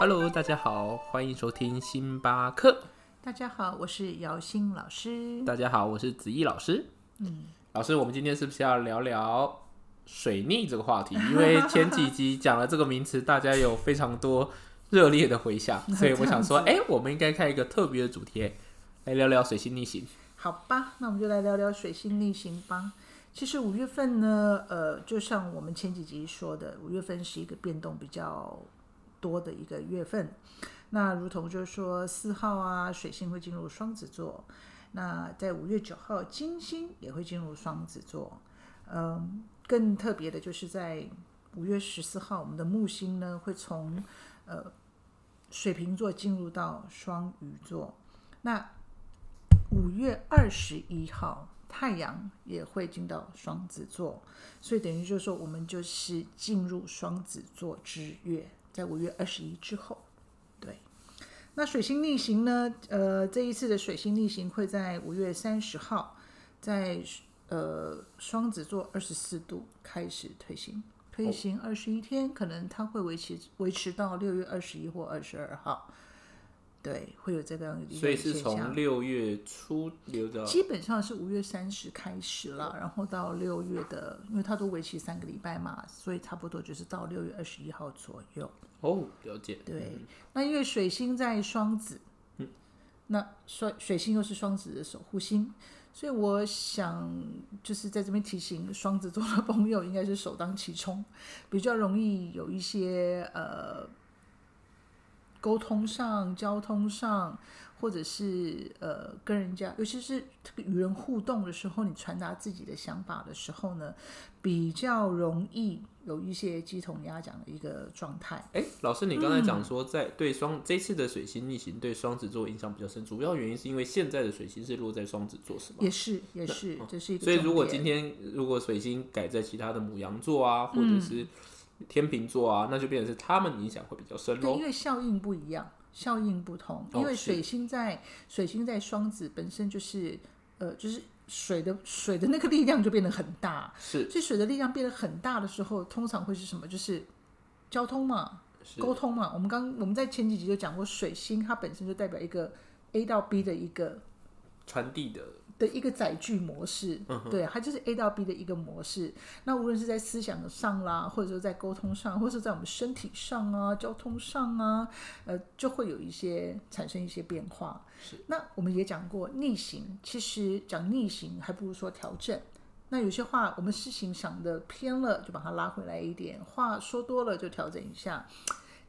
Hello，大家好，欢迎收听星巴克。大家好，我是姚欣老师。大家好，我是子毅老师。嗯，老师，我们今天是不是要聊聊水逆这个话题？因为前几集讲了这个名词，大家有非常多热烈的回响，所以我想说，哎、我们应该开一个特别的主题，来聊聊水星逆行。好吧，那我们就来聊聊水星逆行吧。其实五月份呢，呃，就像我们前几集说的，五月份是一个变动比较多的一个月份。那如同就是说四号啊，水星会进入双子座。那在五月九号，金星也会进入双子座。嗯，更特别的就是在五月十四号，我们的木星呢会从呃水瓶座进入到双鱼座。那五月二十一号，太阳也会进到双子座，所以等于就是说，我们就是进入双子座之月，在五月二十一之后，对。那水星逆行呢？呃，这一次的水星逆行会在五月三十号，在呃双子座二十四度开始推行，推行二十一天，可能它会维持维持到六月二十一或二十二号。对，会有这个样的一个所以是从六月初留到基本上是五月三十开始了，然后到六月的，因为它都为期三个礼拜嘛，所以差不多就是到六月二十一号左右。哦，了解。对，那因为水星在双子，嗯那水水星又是双子的守护星，所以我想就是在这边提醒双子座的朋友，应该是首当其冲，比较容易有一些呃沟通上、交通上，或者是呃跟人家，尤其是这个与人互动的时候，你传达自己的想法的时候呢，比较容易有一些鸡同鸭讲的一个状态。哎，老师，你刚才讲说在对双这次的水星逆行对双子座影响比较深，主要原因是因为现在的水星是落在双子座，是吗？也是，也是，这是一个。所以如果今天如果水星改在其他的母羊座啊，或者是天秤座啊，那就变成是他们影响会比较深对，喽因。为效应不一样，效应不同。因为水星在水星在双子本身就是呃，就是水的水的那个力量就变得很大，是所以水的力量变得很大的时候，通常会是什么？就是交通嘛，沟通嘛。我们刚我们在前几集就讲过，水星它本身就代表一个 A 到 B 的一个传递的，的一个载具模式，嗯对，它就是 A 到 B 的一个模式。那无论是在思想上啦，或者说在沟通上，或者是在我们身体上啊、交通上啊，呃，就会有一些产生一些变化。是。那我们也讲过逆行，其实讲逆行还不如说调整。那有些话我们事情想的偏了，就把它拉回来一点；话说多了就调整一下。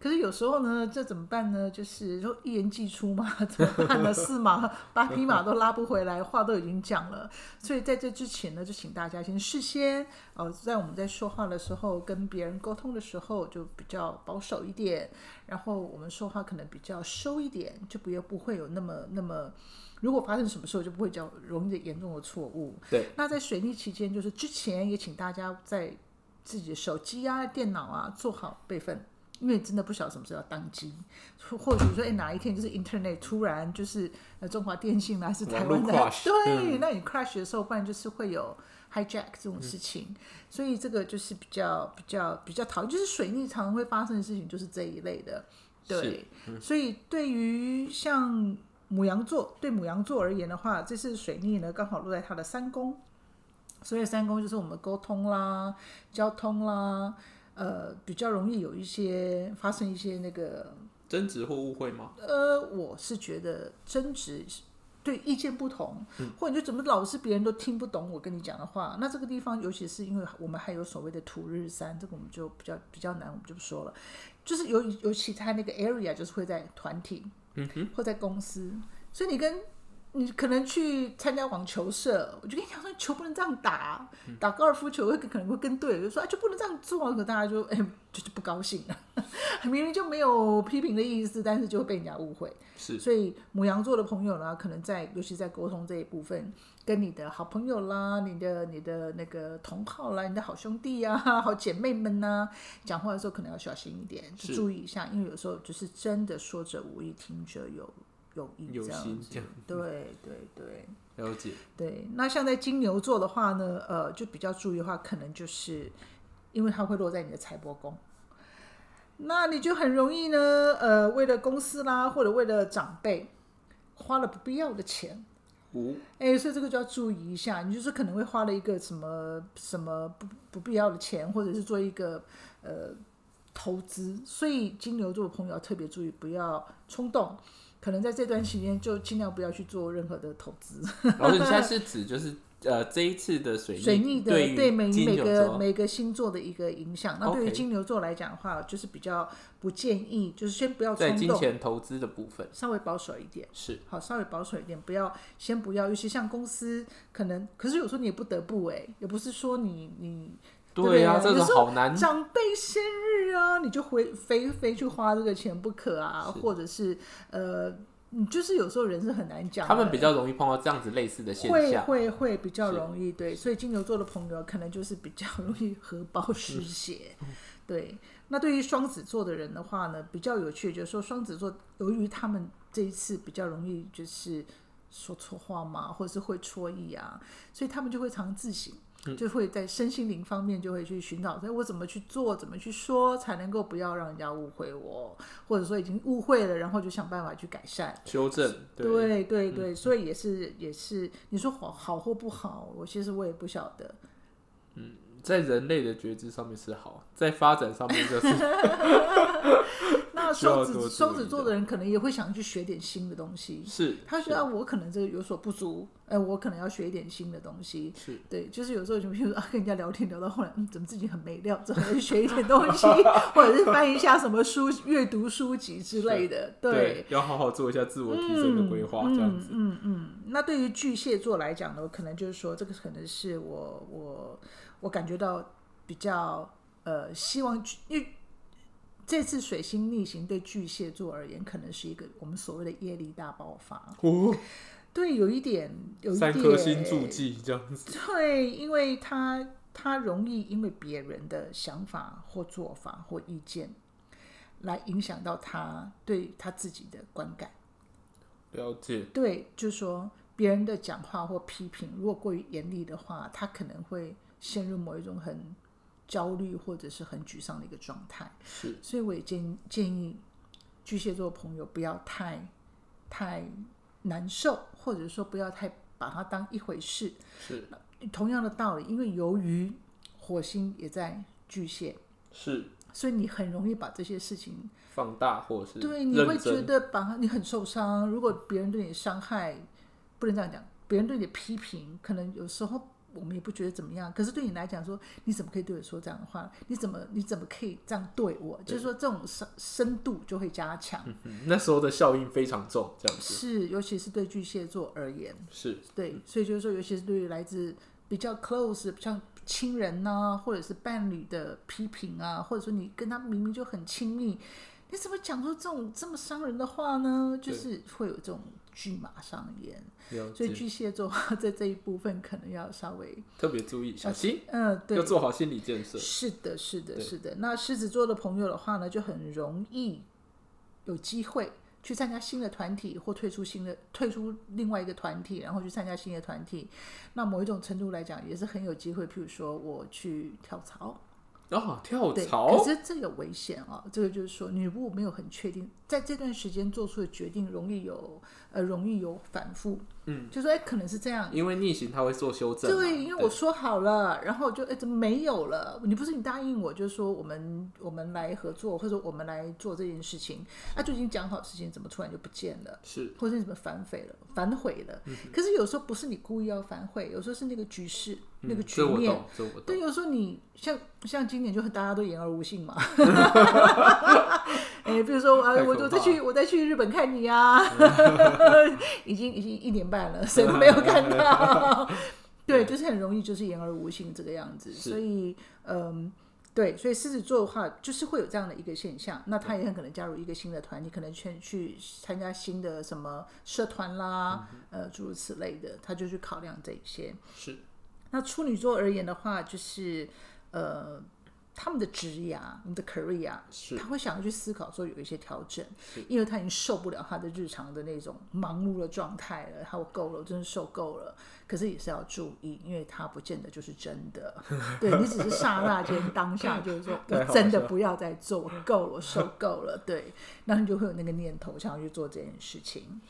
可是有时候呢，这怎么办呢？就是说一言既出嘛，怎么办呢？四马 八匹马都拉不回来，话都已经讲了。所以在这之前呢，就请大家先事先呃，在我们在说话的时候，跟别人沟通的时候，就比较保守一点，然后我们说话可能比较收一点，就不要不会有那么那么。如果发生什么事候，就不会较容易的严重的错误。对。那在水逆期间，就是之前也请大家在自己的手机啊、电脑啊做好备份。因为真的不晓得什么时候要当机，或或许说，哎，哪一天就是 Internet 突然就是呃中华电信还是台湾的对，那你 crash 的时候，不然就是会有 hijack 这种事情，所以这个就是比较比较比较讨厌，就是水逆常常会发生的事情，就是这一类的，对，所以对于像母羊座，对母羊座而言的话，这次水逆呢刚好落在它的三宫，所以三宫就是我们沟通啦、交通啦。呃，比较容易有一些发生一些那个争执或误会吗？呃，我是觉得争执对意见不同，或者就怎么老是别人都听不懂我跟你讲的话，那这个地方尤其是因为我们还有所谓的土日三，这个我们就比较比较难，我们就不说了。就是尤尤其他那个 area 就是会在团体，嗯哼，或在公司，所以你跟你可能去参加网球社，我就跟你讲说，球不能这样打，打高尔夫球会可能会跟队友就说啊，就不能这样做，可大家就哎、就是不高兴了，明明就没有批评的意思，但是就会被人家误会。是。所以母羊座的朋友呢，可能在尤其在沟通这一部分，跟你的好朋友啦、你的你的那个同好啦、你的好兄弟啊、好姐妹们呐、讲话的时候可能要小心一点，就注意一下，因为有时候就是真的说者无意，听者有有意有这样子心这样。对对对了解，对。那像在金牛座的话呢，呃，就比较注意的话，可能就是因为它会落在你的财帛宫。那你就很容易呢，呃，为了公司啦，或者为了长辈，花了不必要的钱。五哎，所以这个就要注意一下，你就是可能会花了一个什么什么不不必要的钱，或者是做一个呃投资，所以金牛座的朋友要特别注意，不要冲动，可能在这段时间就尽量不要去做任何的投资。老师，你现在是指就是呃这一次的水水逆的对于每每个每个星座的一个影响。那对于金牛座来讲的话，就是比较不建议，就是先不要在金冲动，钱投资的部分稍微保守一点。是好，稍微保守一点，不要先不要，尤其像公司可能，可是有时候你也不得不哎，也不是说你你对呀、有时候个好难。长辈生日啊，你就回非非去花这个钱不可啊，或者是呃，你就是有时候人是很难讲的，他们比较容易碰到这样子类似的现会象，会会会比较容易对，所以金牛座的朋友可能就是比较容易荷包失血。对，那对于双子座的人的话呢，比较有趣，就是说双子座由于他们这一次比较容易就是说错话嘛，或者是会错意啊，所以他们就会常自省。就会在身心灵方面就会去寻找，哎，我怎么去做，怎么去说，才能够不要让人家误会我，或者说已经误会了，然后就想办法去改善。修正对对对对，所以也是也是，你说好好或不好，我其实我也不晓得。在人类的觉知上面是好，在发展上面就是 那双子双子座的人可能也会想去学点新的东西，是他觉得啊，我可能这个有所不足，哎，我可能要学一点新的东西。是对，就是有时候就比如说啊，跟人家聊天聊到后来，嗯，怎么自己很没料，怎么去学一点东西，或者是翻一下什么书、阅读书籍之类的。对，要好好做一下自我提升的规划，这样子。嗯嗯，那对于巨蟹座来讲呢，可能就是说，这个可能是我我我感觉到比较呃，希望巨因为这次水星逆行对巨蟹座而言，可能是一个我们所谓的业力大爆发。哦，对，有一点，有一点三颗星助记这样子，对，因为他他容易因为别人的想法或做法或意见，来影响到他对他自己的观感。了解对，就是说别人的讲话或批评，如果过于严厉的话，他可能会陷入某一种很焦虑或者是很沮丧的一个状态。是所以我也建建议巨蟹座朋友不要太太难受，或者说不要太把它当一回事。是同样的道理，因为由于火星也在巨蟹，是所以你很容易把这些事情放大或者是对，你会觉得把它你很受伤。如果别人对你伤害，不能这样讲，别人对你的批评，可能有时候我们也不觉得怎么样。可是对你来讲说，你怎么可以对我说这样的话？你怎么你怎么可以这样对我？就是说这种深深度就会加强。嗯 那时候的效应非常重，这样子是，尤其是对巨蟹座而言，是对，所以就是说，尤其是对于来自比较 close 像亲人呐、或者是伴侣的批评啊，或者说你跟他明明就很亲密，你怎么讲出这种这么伤人的话呢？就是会有这种巨马上演，所以巨蟹座在这一部分可能要稍微特别注意小心，嗯，对要，做好心理建设。是的，是的，是的。那狮子座的朋友的话呢，就很容易有机会去参加新的团体，或退出新的退出另外一个团体，然后去参加新的团体。那某一种程度来讲，也是很有机会。譬如说，我去跳槽，哦，跳槽，可是这个危险啊，这个就是说，你如果没有很确定，在这段时间做出的决定，容易有呃，容易有反复。嗯，就说哎，可能是这样，因为逆行他会做修正嘛。对，因为我说好了，然后就哎怎么没有了？你不是你答应我，就是说我们我们来合作，或者我们来做这件事情，啊就已经讲好事情，怎么突然就不见了？是或者你怎么反悔了、反悔了？可是有时候不是你故意要反悔，有时候是那个局势、那个嗯局面。对，有时候你像像今年就大家都言而无信嘛，哎，比如说啊，我我再去我再去日本看你啊，已经已经一年半了，谁都没有 看到。对，就是很容易就是言而无信这个样子，所以嗯。对，所以狮子座的话，就是会有这样的一个现象。那他也很可能加入一个新的团你，可能去去参加新的什么社团啦，呃，诸如此类的，他就去考量这些。是那处女座而言的话，就是呃，他们的职涯，我们的 career，是他会想要去思考说有一些调整，因为他已经受不了他的日常的那种忙碌的状态了，他我够了，我真的受够了。可是也是要注意，因为他不见得就是真的。对你只是刹那间当下就是说，我真的不要再做，我够了，我受够了。对，那你就会有那个念头，想要去做这件事情。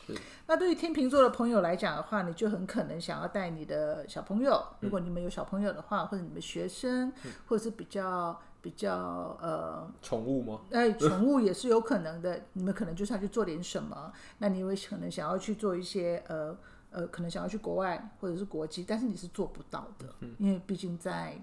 那对于天秤座的朋友来讲的话，你就很可能想要带你的小朋友，如果你们有小朋友的话，或者你们学生，或者是比较比较呃宠物吗？哎，宠物也是有可能的。你们可能就是要去做点什么，那你会可能想要去做一些呃。呃，可能想要去国外或者是国际，但是你是做不到的，因为毕竟在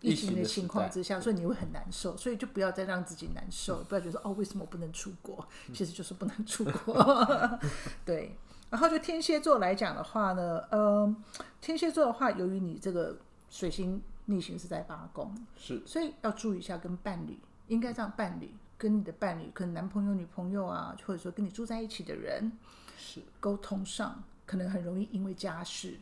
疫情的情况之下，所以你会很难受，所以就不要再让自己难受，不要觉得哦，为什么我不能出国？其实就是不能出国。对，然后就天蝎座来讲的话呢，呃，天蝎座的话，由于你这个水星逆行是在八宫，是，所以要注意一下跟伴侣，应该让伴侣跟你的伴侣，可能男朋友、女朋友啊，或者说跟你住在一起的人，是沟通上。可能很容易因为家事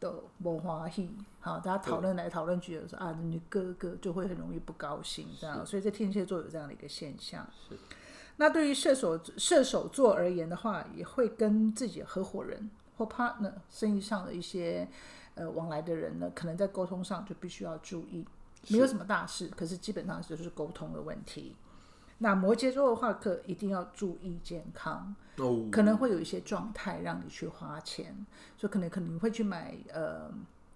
的不欢喜，好，大家讨论来讨论去的时候啊，你哥哥就会很容易不高兴，这样，所以在天蝎座有这样的一个现象。是。那对于射手射手座而言的话，也会跟自己的合伙人或 partner 生意上的一些呃往来的人呢，可能在沟通上就必须要注意，没有什么大事，可是基本上就是沟通的问题。那摩羯座的话，可一定要注意健康，可能会有一些状态让你去花钱，所以可能可能会去买呃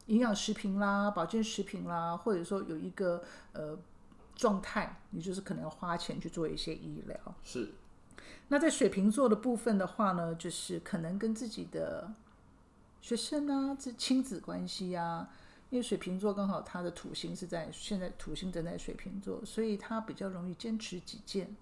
营养食品啦、保健食品啦，或者说有一个呃状态，你就是可能要花钱去做一些医疗。是。那在水瓶座的部分的话呢，就是可能跟自己的学生啊、这亲子关系啊。因为水瓶座刚好他的土星是在现在土星正在水瓶座，所以他比较容易坚持己见，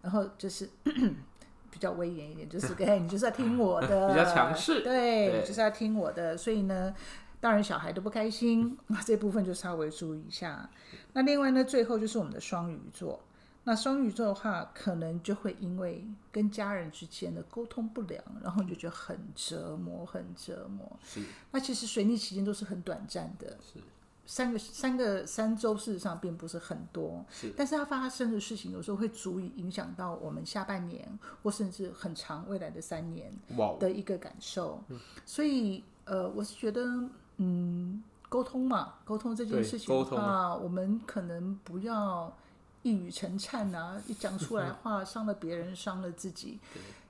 然后就是 比较威严一点，就是 哎，你就是要听我的，比较强势，对，就是要听我的。所以呢，当然小孩都不开心，那 这部分就稍微注意一下。那另外呢，最后就是我们的双鱼座。那双鱼座的话，可能就会因为跟家人之间的沟通不良，然后你就觉得很折磨，很折磨。是。那其实水逆期间都是很短暂的，是三个三个三周，事实上并不是很多。是。但是它发生的事情有时候会足以影响到我们下半年，或甚至很长未来的三年的一个感受。所以呃，我是觉得，嗯，沟通嘛，沟通这件事情的话，我们可能不要。一语成谶啊！一讲出来话，伤了别人，伤了自己。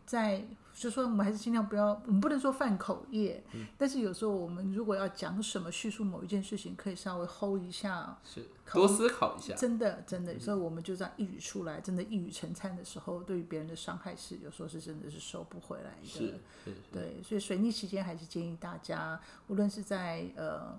在就说我们还是尽量不要，我们不能说犯口业，但是有时候我们如果要讲什么叙述某一件事情，可以稍微 hold 一下，是多思考一下。真的，真的，有时候我们就这样一语出来，真的，一语成谶的时候，对于别人的伤害是有时候是真的是收不回来的。是，对，所以水逆期间还是建议大家，无论是在呃。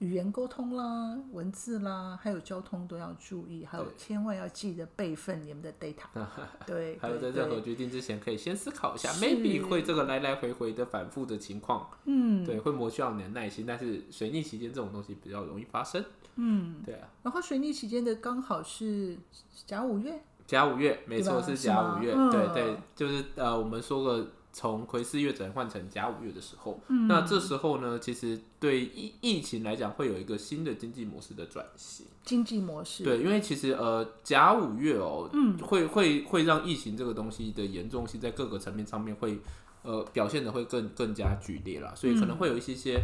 语言沟通啦，文字啦，还有交通都要注意，还有千万要记得备份你们的 data。对，还有在任何决定之前，可以先思考一下，maybe 会这个来来回回的反复的情况。嗯，对，会磨需要你的耐心，但是水逆期间这种东西比较容易发生。嗯，对啊。然后水逆期间的刚好是甲午月，甲午月没错是甲午月，对对，就是呃，我们说个。从魁四月转换成甲五月的时候，那这时候呢，其实对疫疫情来讲，会有一个新的经济模式的转型。经济模式对，因为其实呃甲五月哦，嗯，会会会让疫情这个东西的严重性在各个层面上面会呃表现的会更更加剧烈了，所以可能会有一些些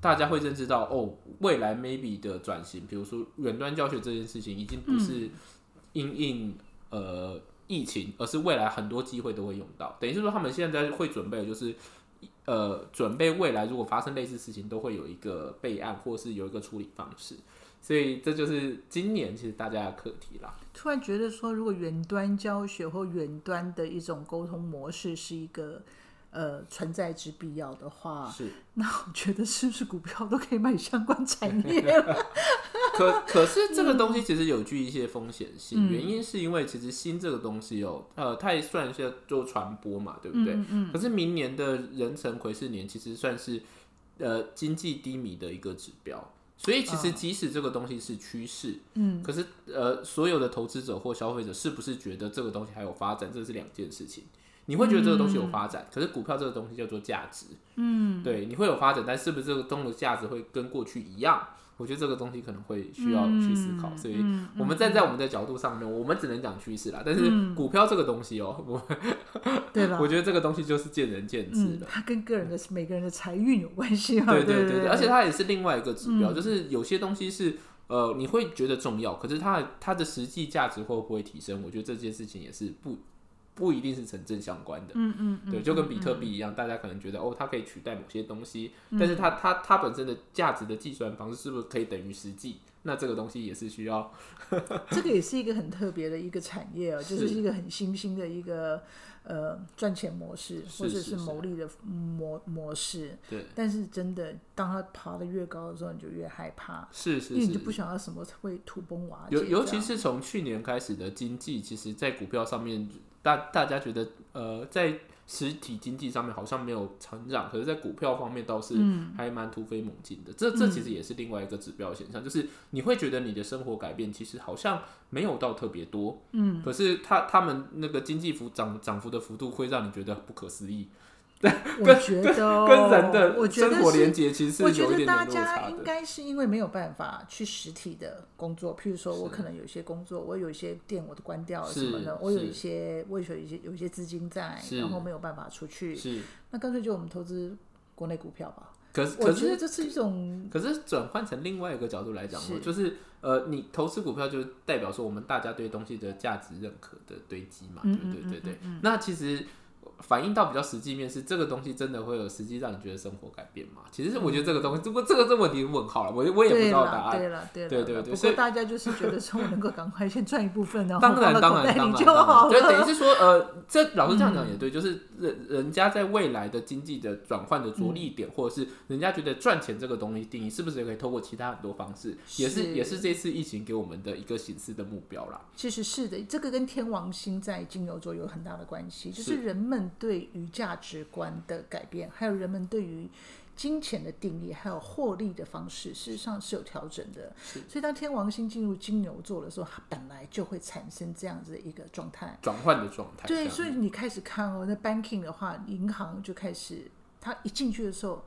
大家会认知到哦，未来 maybe 的转型，比如说远端教学这件事情，已经不是因应呃。疫情，而是未来很多机会都会用到，等于是说他们现在会准备，就是呃，准备未来如果发生类似事情，都会有一个备案，或是有一个处理方式。所以这就是今年其实大家的课题啦。突然觉得说，如果远端教学或远端的一种沟通模式是一个。呃，存在之必要的话，是那我觉得是不是股票都可以买相关产业了？可 可是这个东西其实有具一些风险性，原因是因为其实新这个东西哦，呃，它也算是做传播嘛，对不对？嗯。可是明年的壬辰癸巳年其实算是呃经济低迷的一个指标，所以其实即使这个东西是趋势，嗯，可是呃所有的投资者或消费者是不是觉得这个东西还有发展，这是两件事情。你会觉得这个东西有发展，可是股票这个东西叫做价值，嗯，对，你会有发展，但是不是这个东的价值会跟过去一样？我觉得这个东西可能会需要去思考，所以我们站在我们的角度上面，我们只能讲趋势啦。但是股票这个东西哦，我 对吧？我觉得这个东西就是见仁见智的，它跟个人的每个人的财运有关系。对对对，而且它也是另外一个指标，就是有些东西是呃你会觉得重要，可是它它的实际价值会不会提升？我觉得这件事情也是不。不一定是成正相关的，嗯嗯，对，就跟比特币一样，大家可能觉得哦，它可以取代某些东西，但是它它它本身的价值的计算方式是不是可以等于实际？那这个东西也是需要，这个也是一个很特别的一个产业哦，就是。一个很新兴的一个呃赚钱模式或者是牟利的模模式。对，但是真的，当他爬得越高的时候，你就越害怕，是是，因为你就不想要什么会土崩瓦解。尤尤其是从去年开始的经济，其实在股票上面。大大家觉得，呃，在实体经济上面好像没有成长，可是，在股票方面倒是还蛮突飞猛进的。这这其实也是另外一个指标现象，就是你会觉得你的生活改变其实好像没有到特别多，嗯，可是他他们那个经济幅涨涨幅的幅度会让你觉得不可思议。我觉得跟人的生活连接其实我觉得大家应该是因为没有办法去实体的工作，譬如说我可能有一些工作，我有一些店我都关掉了什么的，我有一些我有一些有一些资金在，然后没有办法出去，是那干脆就我们投资国内股票吧。可是我觉得这是一种，可是转换成另外一个角度来讲，就是呃，你投资股票就代表说我们大家对东西的价值认可的堆积嘛，对对？对对，那其实。反映到比较实际面是这个东西真的会有实际让你觉得生活改变吗？其实我觉得这个东西，这不过这个这问题问号了，我我也不知道答案。对了，对了，对对对。不过大家就是觉得说我能够赶快先赚一部分，然后当然当然当然就好了。对，等于是说，呃，这老师这样讲也对，就是人人家在未来的经济的转换的着力点，或者是人家觉得赚钱这个东西定义，是不是也可以透过其他很多方式，也是也是这次疫情给我们的一个形式的目标啦。其实是的，这个跟天王星在金牛座有很大的关系，就是人们对于价。值观的改变，还有人们对于金钱的定义，还有获利的方式，事实上是有调整的。所以，当天王星进入金牛座的时候，它本来就会产生这样子的一个状态，转换的状态。对，所以你开始看哦，那 banking 的话，银行就开始，它一进去的时候，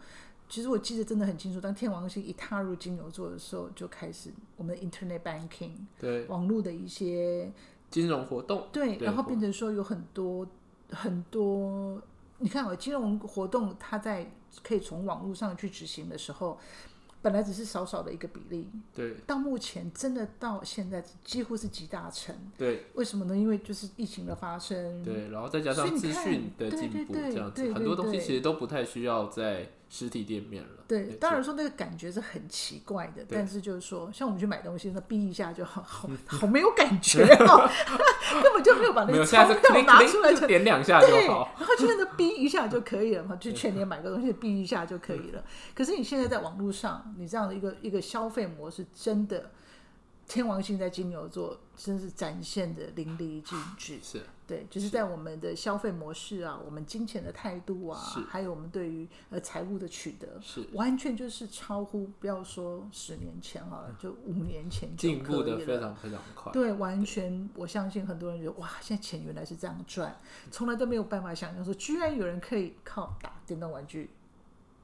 其实我记得真的很清楚，当天王星一踏入金牛座的时候，就开始我们的 internet banking，对，网络的一些金融活动，对，然后变成说有很多很多。你看，啊金融活动它在可以从网络上去执行的时候，本来只是少少的一个比例，对，到目前真的到现在几乎是集大成，对，为什么呢？因为就是疫情的发生，对，然后再加上资讯的进步，这样子，很多东西其实都不太需要在。实体店面了，对，当然说那个感觉是很奇怪的，但是就是说，像我们去买东西，那逼一下就好，好 好没有感觉哦，根本就没有把那个钞票拿出来，点两下就好，然后就那逼一下就可以了嘛，就全年买个东西逼一下就可以了。可是你现在在网络上，你这样的一个一个消费模式，真的。天王星在金牛座，真是展现的淋漓尽致。是，对，就是在我们的消费模式啊，我们金钱的态度啊，还有我们对于呃财务的取得，是完全就是超乎，不要说十年前哈，就五年前进步的非常非常快。对，完全我相信很多人觉得哇，现在钱原来是这样赚，从来都没有办法想象说，居然有人可以靠打电动玩具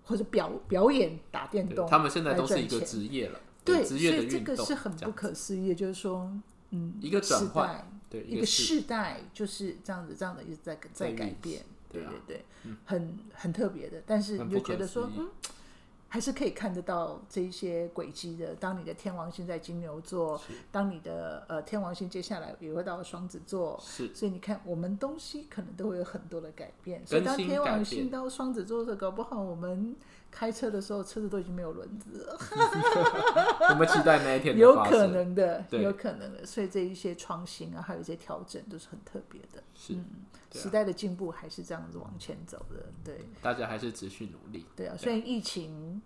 或者表表演打电动，他们现在都是一个职业了。对，所以这个是很不可思议，就是说，嗯，一个转换，对，一个世代就是这样子，这样的一直在在改变，对对对，很很特别的。但是你就觉得说，嗯，还是可以看得到这一些轨迹的。当你的天王星在金牛座，当你的呃天王星接下来也会到双子座，是，所以你看，我们东西可能都会有很多的改变。所以当天王星到双子座的时候，搞不好我们。开车的时候，车子都已经没有轮子了。我们期待那一天有可能的，有可能的。所以这一些创新啊，还有一些调整，都是很特别的。是，时代的进步还是这样子往前走的。对，大家还是持续努力。对啊，虽然疫情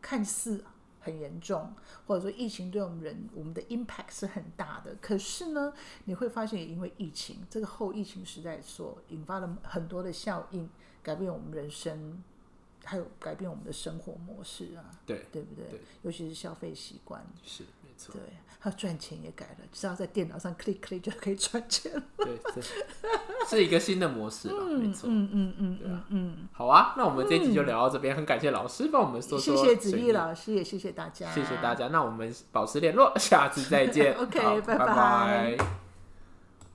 看似很严重，或者说疫情对我们人我们的 impact 是很大的，可是呢，你会发现，也因为疫情这个后疫情时代所引发了很多的效应，改变我们人生。还有改变我们的生活模式啊，对对不对？尤其是消费习惯，是错，对，还有赚钱也改了，只要在电脑上 click click 就可以赚钱了。对，这是一个新的模式了，没错。嗯嗯嗯对啊嗯嗯，好啊，那我们这一集就聊到这边，很感谢老师帮我们说说谢谢子毅老师，也谢谢大家，谢谢大家，那我们保持联络，下次再见 OK，拜拜